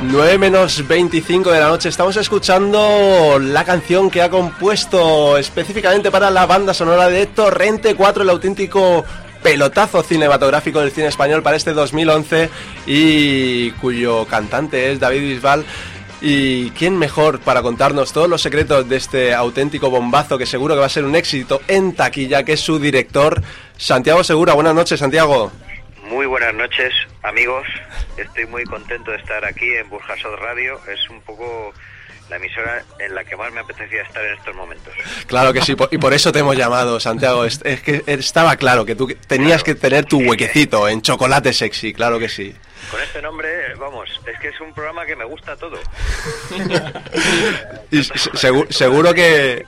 9 menos 25 de la noche estamos escuchando la canción que ha compuesto específicamente para la banda sonora de Torrente 4, el auténtico pelotazo cinematográfico del cine español para este 2011 y cuyo cantante es David Bisbal. ¿Y quién mejor para contarnos todos los secretos de este auténtico bombazo que seguro que va a ser un éxito en taquilla, que es su director, Santiago Segura? Buenas noches, Santiago. Muy buenas noches, amigos. Estoy muy contento de estar aquí en Burjasot Radio. Es un poco la emisora en la que más me apetecía estar en estos momentos. Claro que sí, y por eso te hemos llamado, Santiago. Es, que estaba claro que tú tenías que tener tu huequecito en chocolate sexy, claro que sí. Con este nombre, vamos, es que es un programa que me gusta todo. y seguro que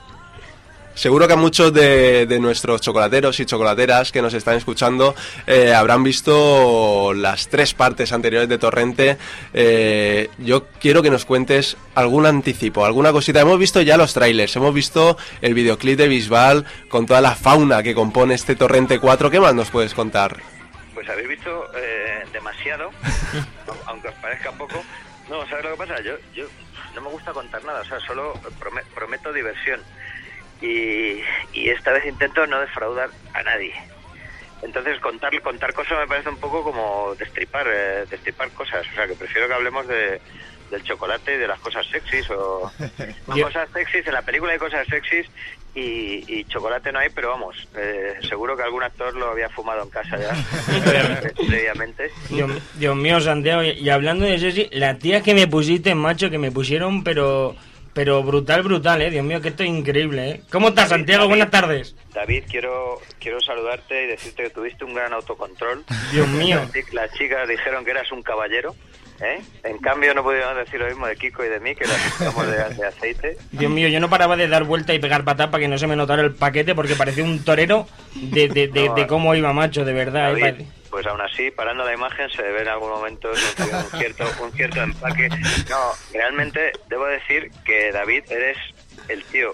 Seguro que muchos de, nuestros chocolateros y chocolateras que nos están escuchando eh, habrán visto las tres partes anteriores de Torrente. Eh, yo quiero que nos cuentes algún anticipo, alguna cosita. Hemos visto ya los trailers, hemos visto el videoclip de Bisbal con toda la fauna que compone este Torrente 4. ¿Qué más nos puedes contar? Pues habéis visto eh, demasiado, aunque os parezca poco. No, ¿sabes lo que pasa? Yo, yo no me gusta contar nada, o sea, solo prometo diversión y, esta vez intento no defraudar a nadie. Entonces contar contar cosas me parece un poco como destripar eh, destripar cosas, o sea que prefiero que hablemos de, del chocolate y de las cosas sexys o cosas sexys en la película hay cosas sexys y, chocolate no hay, pero vamos, eh, seguro que algún actor lo había fumado en casa ya previamente. Dios, mío, Santiago, y, hablando de sexy, la tía que me pusiste, macho, que me pusieron, pero pero brutal, brutal, ¿eh? Dios mío, que esto es increíble, ¿eh? ¿Cómo estás, Santiago? Buenas tardes. David, quiero, quiero saludarte y decirte que tuviste un gran autocontrol. Dios mío. Las chicas dijeron que eras un caballero. ¿Eh? En cambio, no podíamos decir lo mismo de Kiko y de mí, que éramos de, de, aceite. Dios mío, yo no paraba de dar vuelta y pegar patas para que no se me notara el paquete, porque parecía un torero de, de, de, cómo iba macho, de verdad. ¿eh? Pues aún así, parando la imagen, se ve en algún momento un cierto, un cierto empaque. No, realmente debo decir que David, eres el tío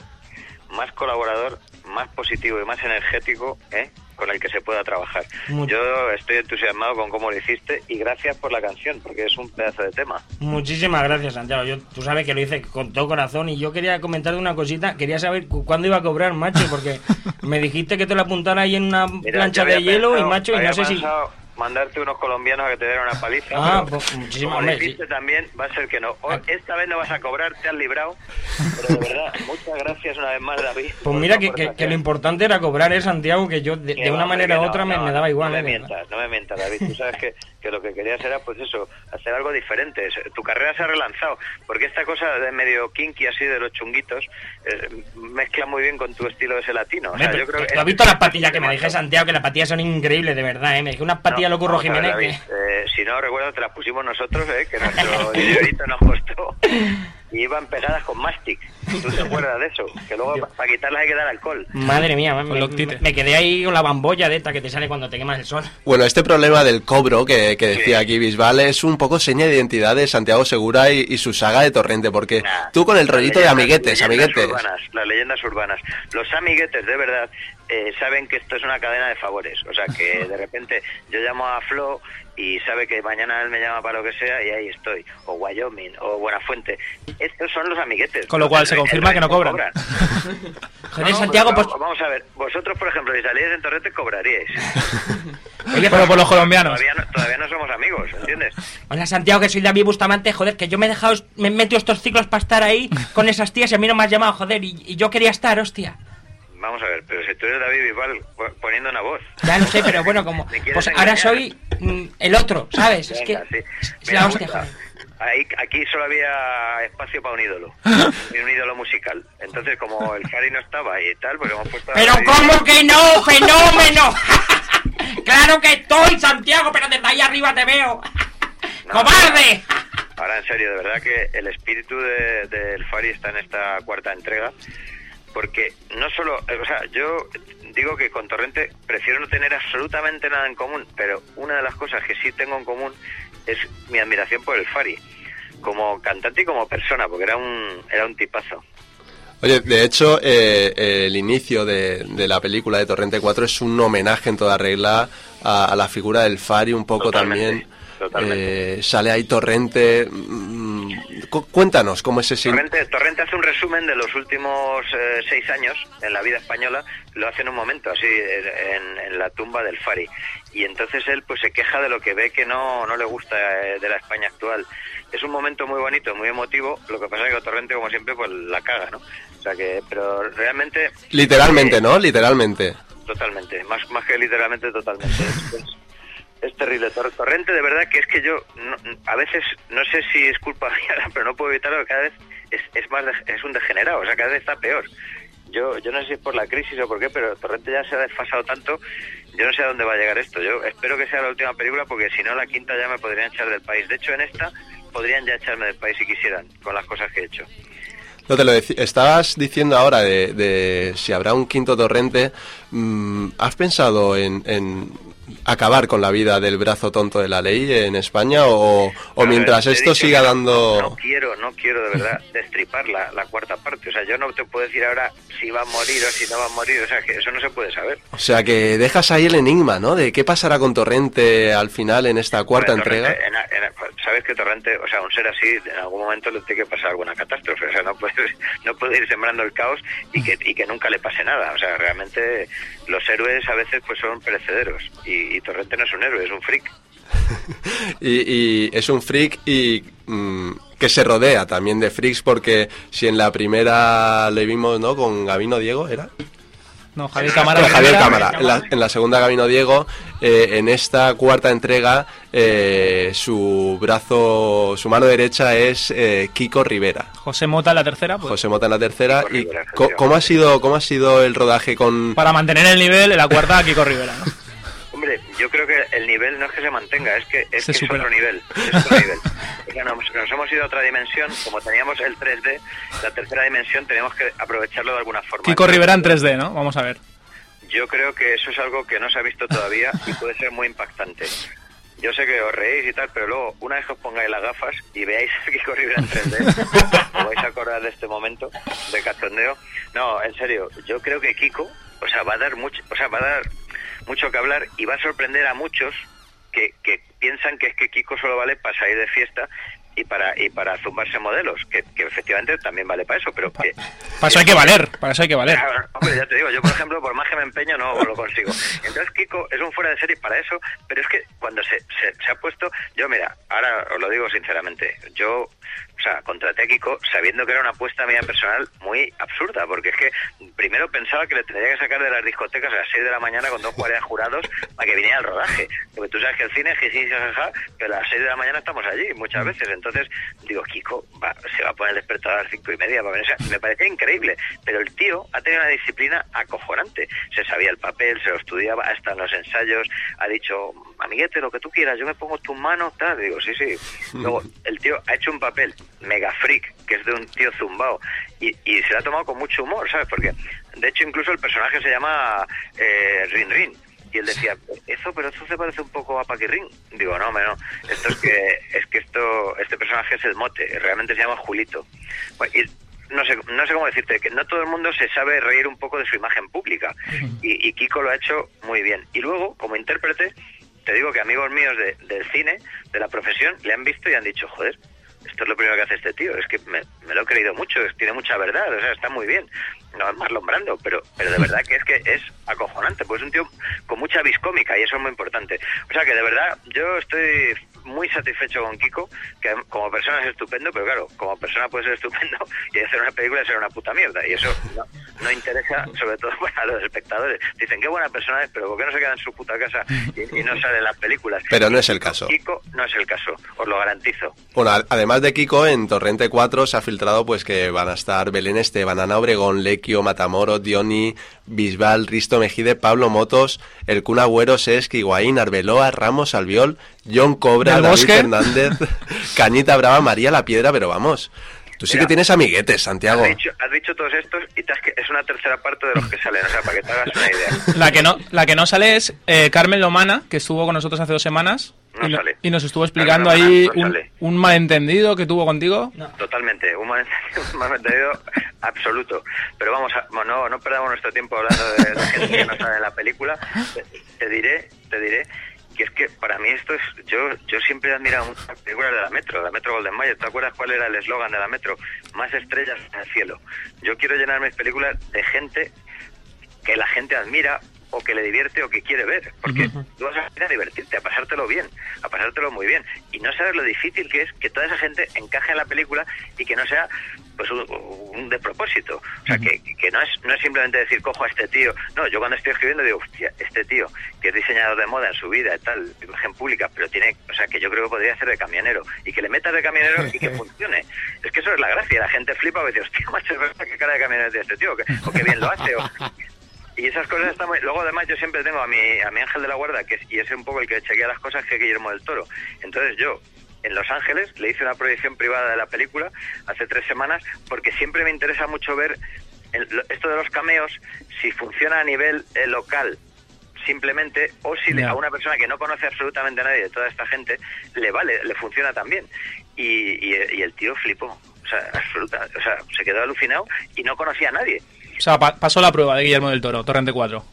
más colaborador, más positivo y más energético ¿eh? Con el que se pueda trabajar. Yo estoy entusiasmado con cómo lo hiciste y gracias por la canción, porque es un pedazo de tema. Muchísimas gracias, Santiago. Yo, tú sabes que lo hice con todo corazón y yo quería comentar una cosita. Quería saber cuándo iba a cobrar, macho, porque me dijiste que te lo apuntara ahí en una plancha de hielo y, macho, y no sé si mandarte unos colombianos a que te den una paliza. Ah, pues, muchísimas gracias. también, va a ser que no. Ah. Esta vez no vas a cobrar, te has librado. Pero de verdad, muchas gracias una vez más, David. Pues mira que, que, lo importante era cobrar, ¿eh, Santiago? Que yo de, una manera u otra me, daba igual. No me ¿eh? mientas, no me mientas, David. Tú sabes que, que lo que querías era, pues eso, hacer algo diferente. Tu carrera se ha relanzado. Porque esta cosa de medio kinky así de los chunguitos eh, mezcla muy bien con tu estilo de ese latino. O sea, yo creo que, has visto las patillas que me dije, Santiago? Que las patillas son increíbles, de verdad, ¿eh? Me dije unas patillas Curro Jiménez. Eh, si no recuerdo, te las pusimos nosotros, eh, que nuestro nos costó. Iban pegadas con mastic. ¿Tú te acuerdas de eso? Que luego para quitarlas hay que dar alcohol. Madre mía, me, quedé ahí con la bambolla de esta que te sale cuando te quemas el sol. Bueno, este problema del cobro que, decía aquí Bisbal es un poco seña de identidad de Santiago Segura y, su saga de Torrente, porque tú con el rollito de amiguetes, amiguetes. las leyendas urbanas. Los amiguetes, de verdad, eh, saben que esto es una cadena de favores. O sea, que de repente yo llamo a Flo y sabe que mañana él me llama para lo que sea y ahí estoy. O Wyoming, o Buenafuente. Estos son los amiguetes. Con lo cual se confirma que no cobran. Joder, Santiago, pues... Vamos a ver, vosotros, por ejemplo, si salíais en Torrente, cobraríais. Oye, pero por los colombianos. Todavía no, somos amigos, ¿entiendes? Hola, Santiago, que soy David Bustamante. Joder, que yo me he dejado, me he metido estos ciclos para estar ahí con esas tías y a mí no me has llamado, joder, y yo quería estar, hostia. Vamos a ver, pero si tú eres David igual poniendo una voz. Ya lo sé, pero bueno, como. Pues ahora soy mm, el otro, ¿sabes? es que. Sí. la hostia, Ahí, aquí solo había espacio para un ídolo, un ídolo musical. Entonces, como el Harry no estaba y tal, pues hemos puesto. ¡Pero cómo que no! ¡Fenómeno! ¡Claro que estoy, Santiago! Pero desde ahí arriba te veo. ¡Cobarde! Ahora, en serio, de verdad que el espíritu del de, Fari está en esta cuarta entrega porque no solo, o sea, yo digo que con Torrente prefiero no tener absolutamente nada en común, pero una de las cosas que sí tengo en común es mi admiración por el Fari, como cantante y como persona, porque era un, era un tipazo. Oye, de hecho, eh, el inicio de, la película de Torrente 4 es un homenaje en toda regla a, la figura del Fari, un poco también. Eh, sale ahí Torrente. Cuéntanos cómo es ese. Torrente, Torrente hace un resumen de los últimos eh, seis años en la vida española. Lo hace en un momento, así, en, la tumba del Fari. Y entonces él pues se queja de lo que ve que no, no le gusta de la España actual es un momento muy bonito, muy emotivo. Lo que pasa es que Torrente, como siempre, pues la caga, ¿no? O sea que, pero realmente. Literalmente, ¿no? Literalmente. Totalmente, más, más que literalmente, totalmente. es, terrible. Torrente, de verdad, que es que yo a veces, no sé si es culpa mía, pero no puedo evitarlo, cada vez es, es, más es un degenerado, o sea, cada vez está peor. Yo, yo no sé si es por la crisis o por qué, pero Torrente ya se ha desfasado tanto, yo no sé a dónde va a llegar esto. Yo espero que sea la última película porque si no la quinta ya me podrían echar del país. De hecho, en esta podrían ya echarme del país si quisieran, con las cosas que he hecho. No te lo estabas diciendo ahora de, si habrá un quinto torrente. Mm, ¿Has pensado en, acabar con la vida del brazo tonto de la ley en España o, mientras esto siga dando... No, quiero, no quiero de verdad destripar la, cuarta parte. O sea, yo no te puedo decir ahora si va a morir o si no va a morir. O sea, que eso no se puede saber. O sea, que dejas ahí el enigma, ¿no? De qué pasará con Torrente al final en esta cuarta entrega. Sabes que Torrente, o sea, un ser así, en algún momento le tiene que pasar alguna catástrofe. O sea, no puede, no puede ir sembrando el caos y que, y que nunca le pase nada. O sea, realmente los héroes a veces pues son perecederos y, Torrente no es un héroe, es un freak. y, es un freak y mm, que se rodea también de freaks porque si en la primera le vimos, ¿no? Con Gabino Diego, ¿era? No, Javier Cámara. Javier Cámara. En la, segunda Gabino Diego, eh, en esta cuarta entrega, eh, su brazo, su mano derecha es eh, Kiko Rivera. José Mota en la tercera. Pues. José Mota en la tercera. ¿Y cómo ha sido cómo ha sido el rodaje con? Para mantener el nivel, en la cuarta Kiko Rivera, ¿no? Hombre, yo creo que el nivel no es que se mantenga, es que es, otro nivel. Es otro nivel. nos, hemos ido a otra dimensión, como teníamos el 3D, la tercera dimensión tenemos que aprovecharlo de alguna forma. Kiko Rivera en 3D, ¿no? Vamos a ver. Yo creo que eso es algo que no se ha visto todavía y puede ser muy impactante. Yo sé que os reís y tal, pero luego, una vez que os pongáis las gafas y veáis a Kiko Rivera en 3D, os vais a acordar de este momento de cachondeo. No, en serio, yo creo que Kiko, o sea, va a dar mucho, o sea, va a dar mucho que hablar y va a sorprender a muchos que, que piensan que es que Kiko solo vale para salir de fiesta y para y para zumbarse modelos, que, efectivamente también vale para eso, pero que... Para eso hay que valer, para eso hay que valer. hombre, ya te digo, yo por ejemplo, por más que me empeño, no lo consigo. Entonces Kiko es un fuera de serie para eso, pero es que cuando se, se, se ha puesto, yo mira, ahora os lo digo sinceramente, yo o sea, contraté a Kiko sabiendo que era una apuesta mía personal muy absurda, porque es que primero pensaba que le tendría que sacar de las discotecas a las 6 de la mañana con dos guardias jurados para que viniera al rodaje. Porque tú sabes que el cine es que pero a las 6 de la mañana estamos allí muchas mm. veces. Entonces digo, Kiko se va a poner el despertador a las 5 y media para venir. me parecía increíble, pero el tío ha tenido una disciplina acojonante. Se sabía el papel, se lo estudiaba, hasta en los ensayos, ha dicho, amiguete, lo que tú quieras, yo me pongo tus manos, tal. Digo, sí, sí. Luego, el tío ha hecho un papel mega freak, que es de un tío zumbao, y, y se lo ha tomado con mucho humor, ¿sabes? Porque, de hecho, incluso el personaje se llama eh, Rin Rin. Y él decía, eso, pero eso se parece un poco a Paquirrin. Digo, no, no, esto es que, es que esto, este personaje es el mote, realmente se llama Julito. y no sé, no sé cómo decirte, que no todo el mundo se sabe reír un poco de su imagen pública. Y, y Kiko lo ha hecho muy bien. Y luego, como intérprete, te digo que amigos míos del cine, de la profesión, le han visto y han dicho, joder, esto es lo primero que hace este tío, es que me, lo he creído mucho, tiene mucha verdad, o sea, está muy bien. No es más lombrando, pero, pero de verdad que es que es acojonante, pues es un tío con mucha viscómica y eso es muy importante. O sea que de verdad yo estoy muy satisfecho con Kiko, que como persona es estupendo, pero claro, como persona puede ser estupendo y hacer una película ser una puta mierda. Y eso no, interesa, sobre todo para los espectadores. Dicen, qué buena persona es, pero ¿por qué no se queda en su puta casa y, no sale en las películas? Pero no es el caso. Kiko no es el caso, os lo garantizo. Bueno, además de Kiko, en Torrente 4 se ha filtrado pues que van a estar Belén Esteban, Ana Obregón, Lequio, Matamoro, Dioni, Bisbal, Risto Mejide, Pablo Motos, El Cuna Agüero, Sesqui, Higuaín, Arbeloa, Ramos, Albiol, John Cobra, David Fernández, Cañita Brava, María La Piedra, pero vamos, Tú sí que tienes amiguetes, Santiago. Has dicho, has dicho todos estos y te has que es una tercera parte de los que salen, o sea, para que te hagas una idea. La que no, la que no sale es eh, Carmen Lomana, que estuvo con nosotros hace dos semanas. No y, no- sale. y nos estuvo explicando Carmen ahí Lomana no un, malentendido que tuvo contigo. Totalmente, un malentendido, un malentendido absoluto. Pero vamos, a, bueno, no, no perdamos nuestro tiempo hablando de, de gente que no sale en la película. Te, te diré, te diré que es que para mí esto es, yo yo siempre he admirado mucho las películas de la Metro, de la Metro Golden Mayer. ¿Te acuerdas cuál era el eslogan de la Metro? Más estrellas en el cielo. Yo quiero llenar mis películas de gente que la gente admira o que le divierte o que quiere ver. Porque tú vas a ir a divertirte, a pasártelo bien, a pasártelo muy bien. Y no sabes lo difícil que es que toda esa gente encaje en la película y que no sea pues un, un despropósito. O sea, que, que no es no es simplemente decir, cojo a este tío. No, yo cuando estoy escribiendo digo, hostia, este tío, que es diseñador de moda en su vida y tal, imagen pública, pero tiene, o sea, que yo creo que podría ser de camionero. Y que le metas de camionero y que funcione. Es que eso es la gracia. La gente flipa y dice, hostia, macho, qué cara de camionero tiene este tío, o qué bien lo hace. O, y esas cosas están muy... Luego, además, yo siempre tengo a mi, a mi ángel de la guarda, que es, y es un poco el que chequea las cosas, que es Guillermo del Toro. Entonces yo, en Los Ángeles, le hice una proyección privada de la película hace tres semanas, porque siempre me interesa mucho ver el- esto de los cameos, si funciona a nivel eh, local simplemente, o si le- a una persona que no conoce absolutamente a nadie de toda esta gente, le vale, le funciona también. Y, y, y el tío flipó, o sea, absoluta, o sea, se quedó alucinado y no conocía a nadie. O sea, pa- pasó la prueba de Guillermo del Toro, Torrente 4.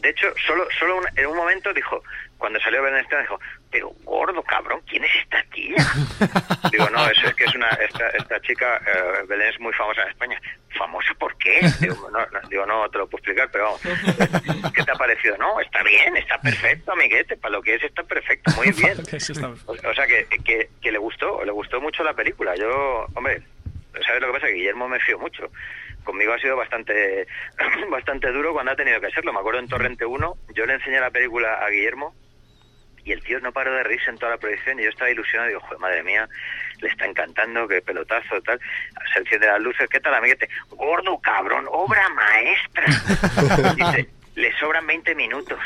De hecho, solo, solo un- en un momento dijo, cuando salió Belén Esteban, dijo, pero gordo, cabrón, ¿quién es esta tía? Digo, no, es, es que es una, esta, esta chica, eh, Belén es muy famosa en España. ¿Famosa por qué? Digo no, no, digo, no te lo puedo explicar, pero vamos. ¿Qué te ha parecido? No, está bien, está perfecto, amiguete, para lo que es está perfecto, muy bien. O sea, que, que, que le gustó, le gustó mucho la película. Yo, hombre, ¿sabes lo que pasa? Que Guillermo me fío mucho. Conmigo ha sido bastante bastante duro cuando ha tenido que serlo. Me acuerdo en Torrente 1, yo le enseñé la película a Guillermo y el tío no paró de reírse en toda la proyección y yo estaba ilusionado. Digo, joder, madre mía, le está encantando, qué pelotazo, tal. Se enciende las luces, ¿qué tal, amiguete? Gordo, cabrón, obra maestra. Dice, le sobran 20 minutos.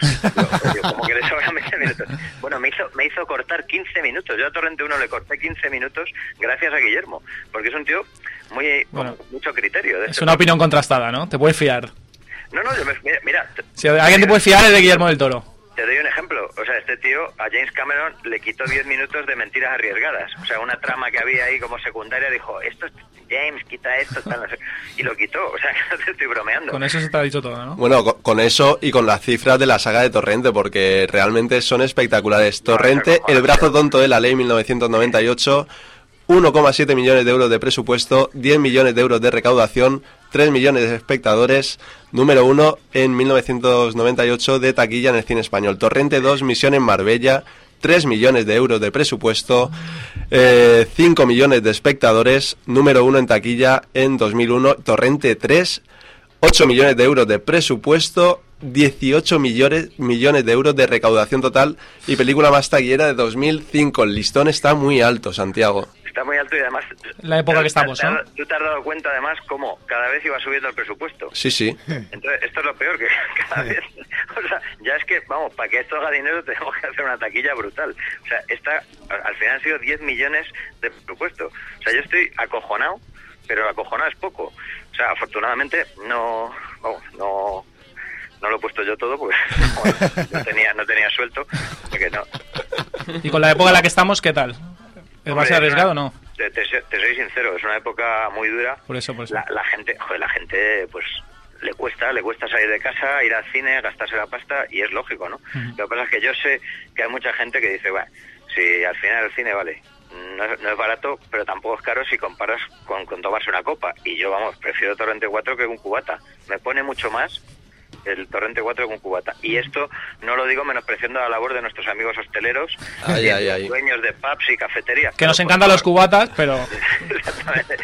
Digo, ¿cómo que le sobran 20 minutos? Bueno, me hizo, me hizo cortar 15 minutos. Yo a Torrente 1 le corté 15 minutos gracias a Guillermo, porque es un tío muy Bueno. con mucho criterio. De Es este una tipo. opinión contrastada, ¿no? Te puedes fiar. No, no, yo me- mira, mira, Si alguien te puede fiar es de Guillermo del Toro. te doy un ejemplo. O sea, este tío a James Cameron le quitó 10 minutos de mentiras arriesgadas. O sea, una trama que había ahí como secundaria dijo, esto es James, quita esto, tal, no sé. Y lo quitó. O sea, que no te estoy bromeando. Con eso se te ha dicho todo, ¿no? Bueno, co- con eso y con las cifras de la saga de Torrente, porque realmente son espectaculares. Torrente, El brazo tonto de la ley 1998, 1,7 millones de euros de presupuesto, 10 millones de euros de recaudación, 3 millones de espectadores, número uno en 1998 de taquilla en el cine español. Torrente 2, Misión en Marbella, 3 millones de euros de presupuesto, eh, 5 millones de espectadores, número uno en taquilla en 2001. Torrente 3, 8 millones de euros de presupuesto, 18 millones, millones de euros de recaudación total y película más taquillera de 2005. El listón está muy alto, Santiago. Está muy alto y además... La época que estamos, te- ¿no? Tú te has dado cuenta además cómo cada vez iba subiendo el presupuesto. Sí, sí. Entonces, esto es lo peor, que cada vez... O sea, ya es que, vamos, para que esto haga dinero tenemos que hacer una taquilla brutal. O sea, esta, al final han sido 10 millones de presupuesto. O sea, yo estoy acojonado, pero acojonado es poco. O sea, afortunadamente no... Vamos, no... No lo he puesto yo todo porque bueno, no tenía no tenía suelto porque no Y con la época en la que estamos, ¿qué tal? ¿Es más es arriesgado o no? Te, te soy- te soy sincero, es una época muy dura. Por eso, por eso. La, la gente, joder, la gente, pues le cuesta, le cuesta salir de casa, ir al cine, gastarse la pasta y es lógico, ¿no? Lo que pasa es que yo sé que hay mucha gente que dice, bueno, si al final el cine vale, no es, no es barato, pero tampoco es caro si comparas con, con tomarse una copa. Y yo, vamos, prefiero Torrente 4 que un cubata. Me pone mucho más el Torrente 4 que un cubata. Y esto no lo digo menospreciando la labor de nuestros amigos hosteleros, Ay, de ay, ay. dueños de pubs y cafeterías. Que nos encantan los cubatas, pero Exactamente.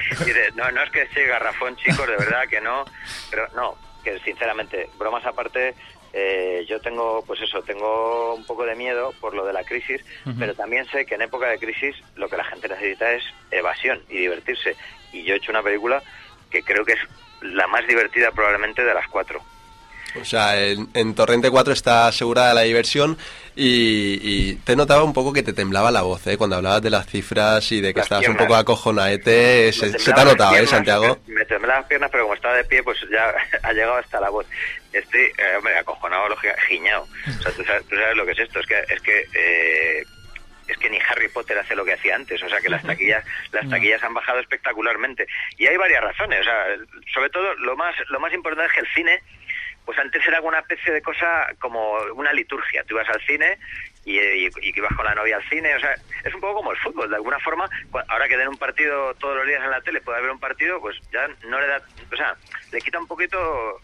No, no es que esté garrafón, chicos, de verdad que no. Pero no, que sinceramente, bromas aparte, eh, yo tengo, pues eso, tengo un poco de miedo por lo de la crisis, pero también sé que en época de crisis lo que la gente necesita es evasión y divertirse. Y yo he hecho una película que creo que es la más divertida probablemente de las cuatro. O sea, en, Torrente 4 está asegurada la diversión y, y, te notaba un poco que te temblaba la voz, ¿eh? Cuando hablabas de las cifras y de que estabas un poco acojonaete, se, se, te ha notado, ¿eh, Santiago? Me, temblaban las piernas, pero como estaba de pie, pues ya ha llegado hasta la voz. Estoy, eh, hombre, acojonado, giñado. O sea, ¿tú sabes, tú sabes, lo que es esto, es que... Es que eh, es que ni Harry Potter hace lo que hacía antes, o sea que las taquillas, las taquillas han bajado espectacularmente. Y hay varias razones, o sea, sobre todo lo más, lo más importante es que el cine, pues antes era una especie de cosa como una liturgia. Tú ibas al cine y, y, y, ibas con la novia al cine, o sea, es un poco como el fútbol, de alguna forma, ahora que den un partido todos los días en la tele, puede haber un partido, pues ya no le da, o sea, le quita un poquito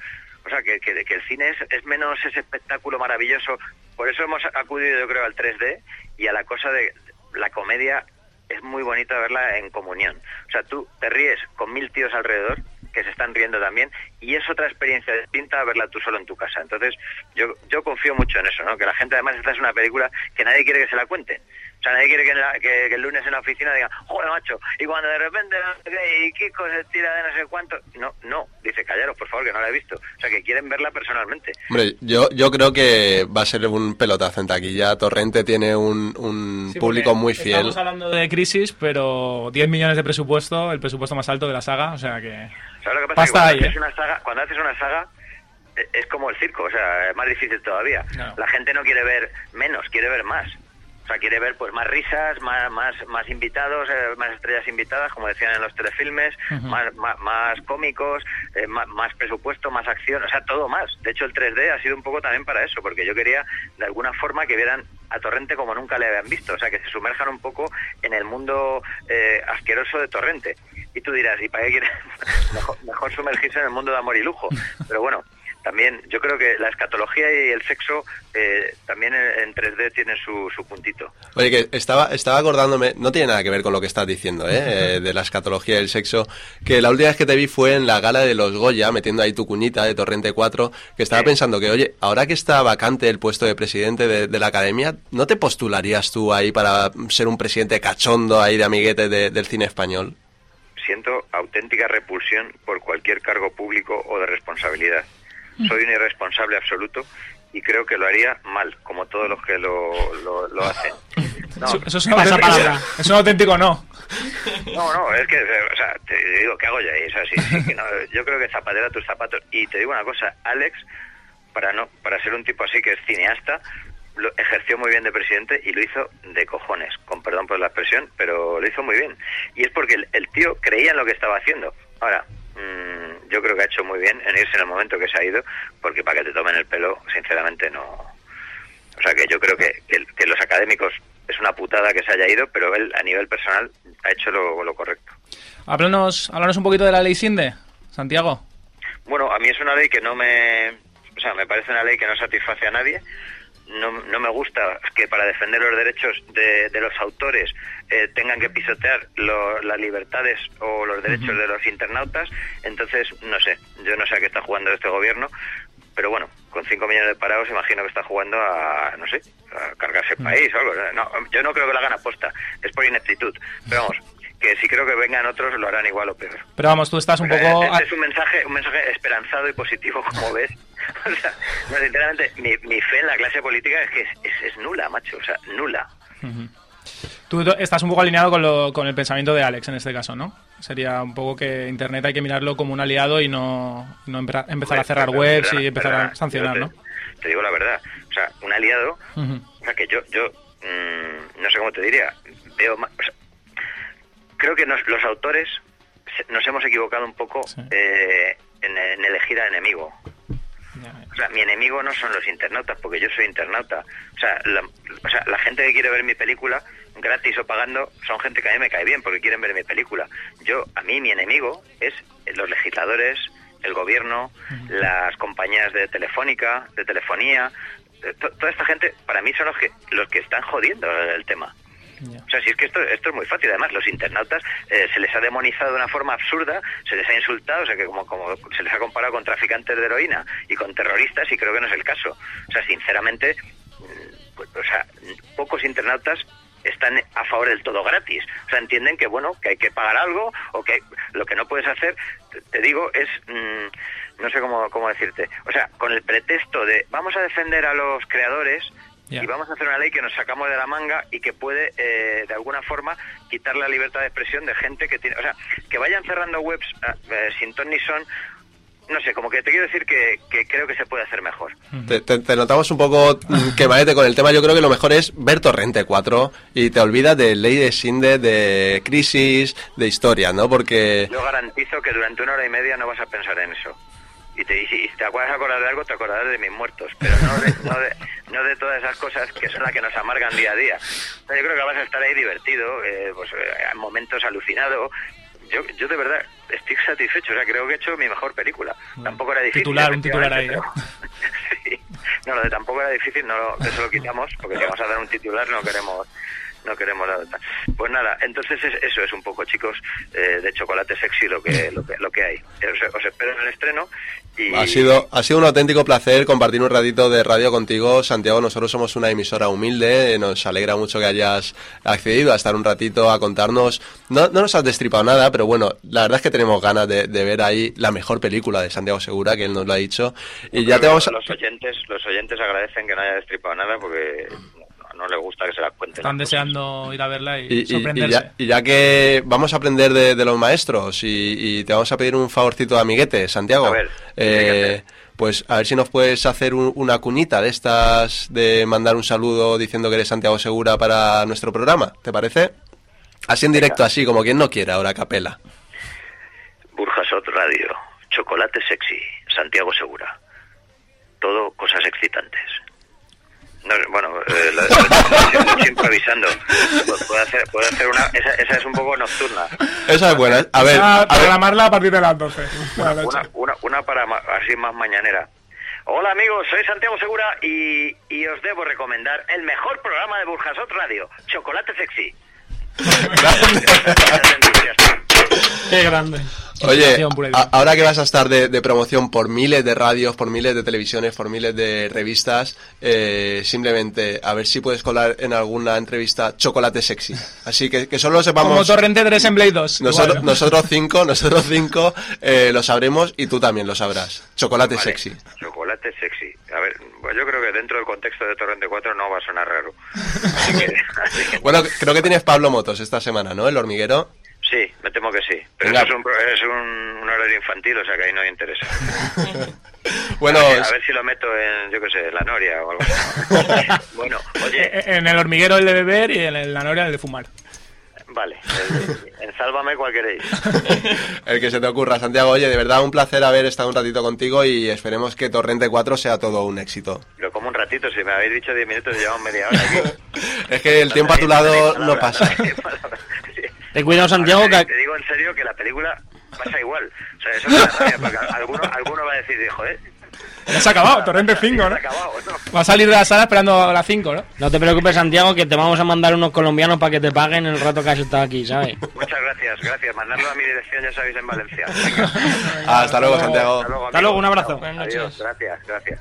o sea, que, que, que el cine es, es, menos ese espectáculo maravilloso. Por eso hemos acudido, yo creo, al 3D y a la cosa de la comedia es muy bonita verla en comunión. O sea, tú te ríes con mil tíos alrededor que se están riendo también y es otra experiencia distinta verla tú solo en tu casa. Entonces, yo, yo confío mucho en eso, ¿no? Que la gente además esta es una película que nadie quiere que se la cuente. O sea, nadie quiere que, el lunes en la oficina diga, joder, macho, y cuando de repente, y Kiko se tira de no sé cuánto. No, no, dice, callaros, por favor, que no la he visto. O sea, que quieren verla personalmente. Hombre, yo, yo creo que va a ser un pelotazo en taquilla. Torrente tiene un, un público muy fiel. Estamos hablando de crisis, pero 10 millones de presupuesto, el presupuesto más alto de la saga, o sea que. ¿Sabes lo que pasa? cuando, haces ¿eh? una saga, cuando haces una saga, e, es como el circo, o sea, es más difícil todavía. La gente no quiere ver menos, quiere ver más. O sea, quiere ver pues más risas, más más, más invitados, eh, más estrellas invitadas, como decían en los telefilmes, más, más, cómicos, eh, más, presupuesto, más acción, o sea, todo más. De hecho, el 3D ha sido un poco también para eso, porque yo quería de alguna forma que vieran a Torrente como nunca le habían visto, o sea, que se sumerjan un poco en el mundo eh, asqueroso de Torrente. Y tú dirás, ¿y para qué quieres mejor, mejor sumergirse en el mundo de amor y lujo? Pero bueno, también yo creo que la escatología y el sexo eh, también en 3D tienen su, su, puntito. Oye, que estaba, estaba acordándome, no tiene nada que ver con lo que estás diciendo, ¿eh? eh de la escatología y el sexo, que la última vez que te vi fue en la gala de los Goya, metiendo ahí tu cuñita de Torrente 4, que estaba pensando que, oye, ahora que está vacante el puesto de presidente de, la academia, ¿no te postularías tú ahí para ser un presidente cachondo ahí de amiguete del cine español? Siento auténtica repulsión por cualquier cargo público o de responsabilidad soy un irresponsable absoluto y creo que lo haría mal, como todos los que lo, lo, hacen. eso, es una palabra. Es un auténtico no. No, no, es que, o sea, te digo, ¿qué hago ya ahí? yo creo que zapatera tus zapatos. Y te digo una cosa, Alex, para no para ser un tipo así que es cineasta, lo ejerció muy bien de presidente y lo hizo de cojones, con perdón por la expresión, pero lo hizo muy bien. Y es porque el, tío creía en lo que estaba haciendo. Ahora, yo creo que ha hecho muy bien en irse en el momento que se ha ido, porque para que te tomen el pelo, sinceramente no. O sea que yo creo que, que, los académicos es una putada que se haya ido, pero él a nivel personal ha hecho lo, lo correcto. Háblanos, háblanos un poquito de la ley SINDE, Santiago. Bueno, a mí es una ley que no me. O sea, me parece una ley que no satisface a nadie no, no me gusta que para defender los derechos de, de los autores eh, tengan que pisotear las libertades o los derechos de los internautas. Entonces, no sé, yo no sé a qué está jugando este gobierno, pero bueno, con 5 millones de parados imagino que está jugando a, no sé, a cargarse el país o algo. No, yo no creo que lo hagan aposta, es por ineptitud. Pero vamos, que si creo que vengan otros lo harán igual o peor. Pero vamos, tú estás un poco... Este es un mensaje, un mensaje esperanzado y positivo, como ves. o sea, no, sinceramente, mi, mi, fe en la clase política es que es, es, nula, macho, o sea, nula. Tú estás un poco alineado con, lo, con el pensamiento de Alex en este caso, ¿no? Sería un poco que Internet hay que mirarlo como un aliado y no, no empezar a cerrar webs y empezar a sancionar, te, ¿no? Te digo la verdad, o sea, un aliado, o sea, que yo, yo mmm, no sé cómo te diría, veo más, o sea, creo que nos, los autores nos hemos equivocado un poco eh, en, elegir al enemigo. O sea, mi enemigo no son los internautas, porque yo soy internauta. O sea, la, o sea, la gente que quiere ver mi película, gratis o pagando, son gente que a mí me cae bien porque quieren ver mi película. Yo, a mí, mi enemigo es los legisladores, el gobierno, las compañías de telefónica, de telefonía. toda esta gente, para mí, son los que, los que están jodiendo el tema. O sea, si es que esto, esto es muy fácil. Además, los internautas eh, se les ha demonizado de una forma absurda, se les ha insultado, o sea, que como, como se les ha comparado con traficantes de heroína y con terroristas, y creo que no es el caso. O sea, sinceramente, mm, pues, o sea, pocos internautas están a favor del todo gratis. O sea, entienden que, bueno, que hay que pagar algo o que lo que no puedes hacer, te, digo, es... Mm, no sé cómo, cómo decirte. O sea, con el pretexto de vamos a defender a los creadores Y vamos a hacer una ley que nos sacamos de la manga y que puede, eh, de alguna forma, quitar la libertad de expresión de gente que tiene. O sea, que vayan cerrando webs ah, eh, sin ton ni son. No sé, como que te quiero decir que, que creo que se puede hacer mejor. Te, te- te notamos un poco mm, quemadete con el tema. Yo creo que lo mejor es ver Torrente 4 y te olvidas de Ley de Sinde, de Crisis, de historia, ¿no? Porque Yo garantizo que durante una hora y media no vas a pensar en eso. Y te, y si te acuerdas acordar de algo, te acordarás de mis muertos. Pero no de, no de, no de todas esas cosas que son las que nos amargan día a día. Yo creo que vas a estar ahí divertido, eh, pues eh, en momentos alucinado. Yo, yo de verdad estoy satisfecho. O sea, creo que he hecho mi mejor película. Tampoco era difícil. Titular, un titular ahí, efectivamente, pero- Sí. No, lo de tampoco era difícil, no, eso lo quitamos, porque si vamos a dar un titular no queremos no queremos otra. Pues nada, entonces es- eso es un poco, chicos, eh, de chocolate sexy lo que lo que, lo que hay. Os, os espero en el estreno y ha sido, ha sido un auténtico placer compartir un ratito de radio contigo, Santiago. Nosotros somos una emisora humilde, eh, nos alegra mucho que hayas accedido a estar un ratito a contarnos. No, no nos has destripado nada, pero bueno, la verdad es que tenemos ganas de, de ver ahí la mejor película de Santiago Segura, que él nos lo ha dicho. Y ya te vamos a... los oyentes los oyentes agradecen que no haya destripado nada porque no, les gusta que se las cuenten. Están deseando ir a verla y, Y, y- y sorprenderse. ya, y ya que vamos a aprender de, de los maestros y, y te vamos a pedir un favorcito de amiguete, Santiago. A ver, ¿qué hay que eh, pues a ver si nos puedes hacer un- una cuñita de estas de mandar un saludo diciendo que eres Santiago Segura para nuestro programa, ¿te parece? Así en directo, así como quien no quiera, ahora a capela. Burjasot Radio, Chocolate Sexy, Santiago Segura. Todo cosas excitantes. No, bueno, eh, lo, lo- lo estoy improvisando. Pu- Puedo hacer, puedo hacer una. Esa, esa es un poco nocturna. Esa es buena. A ver, a ver, programarla a partir de las 12 de la Una, una, una para ma- así más mañanera. Hola amigos, soy Santiago Segura y, y os debo recomendar el mejor programa de Burjasot Radio, Chocolate Sexy. Qué grande. Oye, a- ahora que vas a estar de, de promoción por miles de radios, por miles de televisiones, por miles de revistas, eh, simplemente a ver si puedes colar en alguna entrevista chocolate sexy. Así que, que solo sepamos... Como Torrente 3 en Blade 2. Nosotros, cinco, nosotros cinco eh, lo sabremos y tú también lo sabrás. Chocolate Vale, sexy. Chocolate Sexy. A ver, pues yo creo que dentro del contexto de Torrente 4 no va a sonar raro. Así que- así que- Bueno, creo que tienes Pablo Motos esta semana, ¿no? El hormiguero. Me temo que sí. Pero eso es, un, pro- es un, un horario infantil, o sea que ahí no interesa. Bueno, a, ver, a ver si lo meto en, yo qué sé, la Noria o algo así. bueno, oye, Eh, En el hormiguero el de beber y en el- la noria el de fumar. vale. En, en Sálvame cual queréis. el que se te ocurra, Santiago. Oye, de verdad un placer haber estado un ratito contigo y esperemos que Torrente 4 sea todo un éxito. Pero como un ratito, si me habéis dicho 10 minutos, llevamos media hora aquí. Es que el tiempo a tu lado no pasa. Ten cuidado, Santiago, que- Te digo en serio que la película pasa igual. O sea, eso rabia, porque alguno, alguno va a decir, joder, Ya se ha acabado, Torrente 5, se ¿no? ha acabado, ¿no? Va a salir de la sala esperando a las 5, ¿no? No te preocupes, Santiago, que te vamos a mandar unos colombianos para que te paguen el rato que has estado aquí, ¿sabes? Muchas gracias, gracias. Mandarlo a mi dirección, ya sabéis, en Valencia. Venga, Hasta luego, Santiago. hasta luego, Hasta luego, amigos. un abrazo. Adiós, gracias, gracias.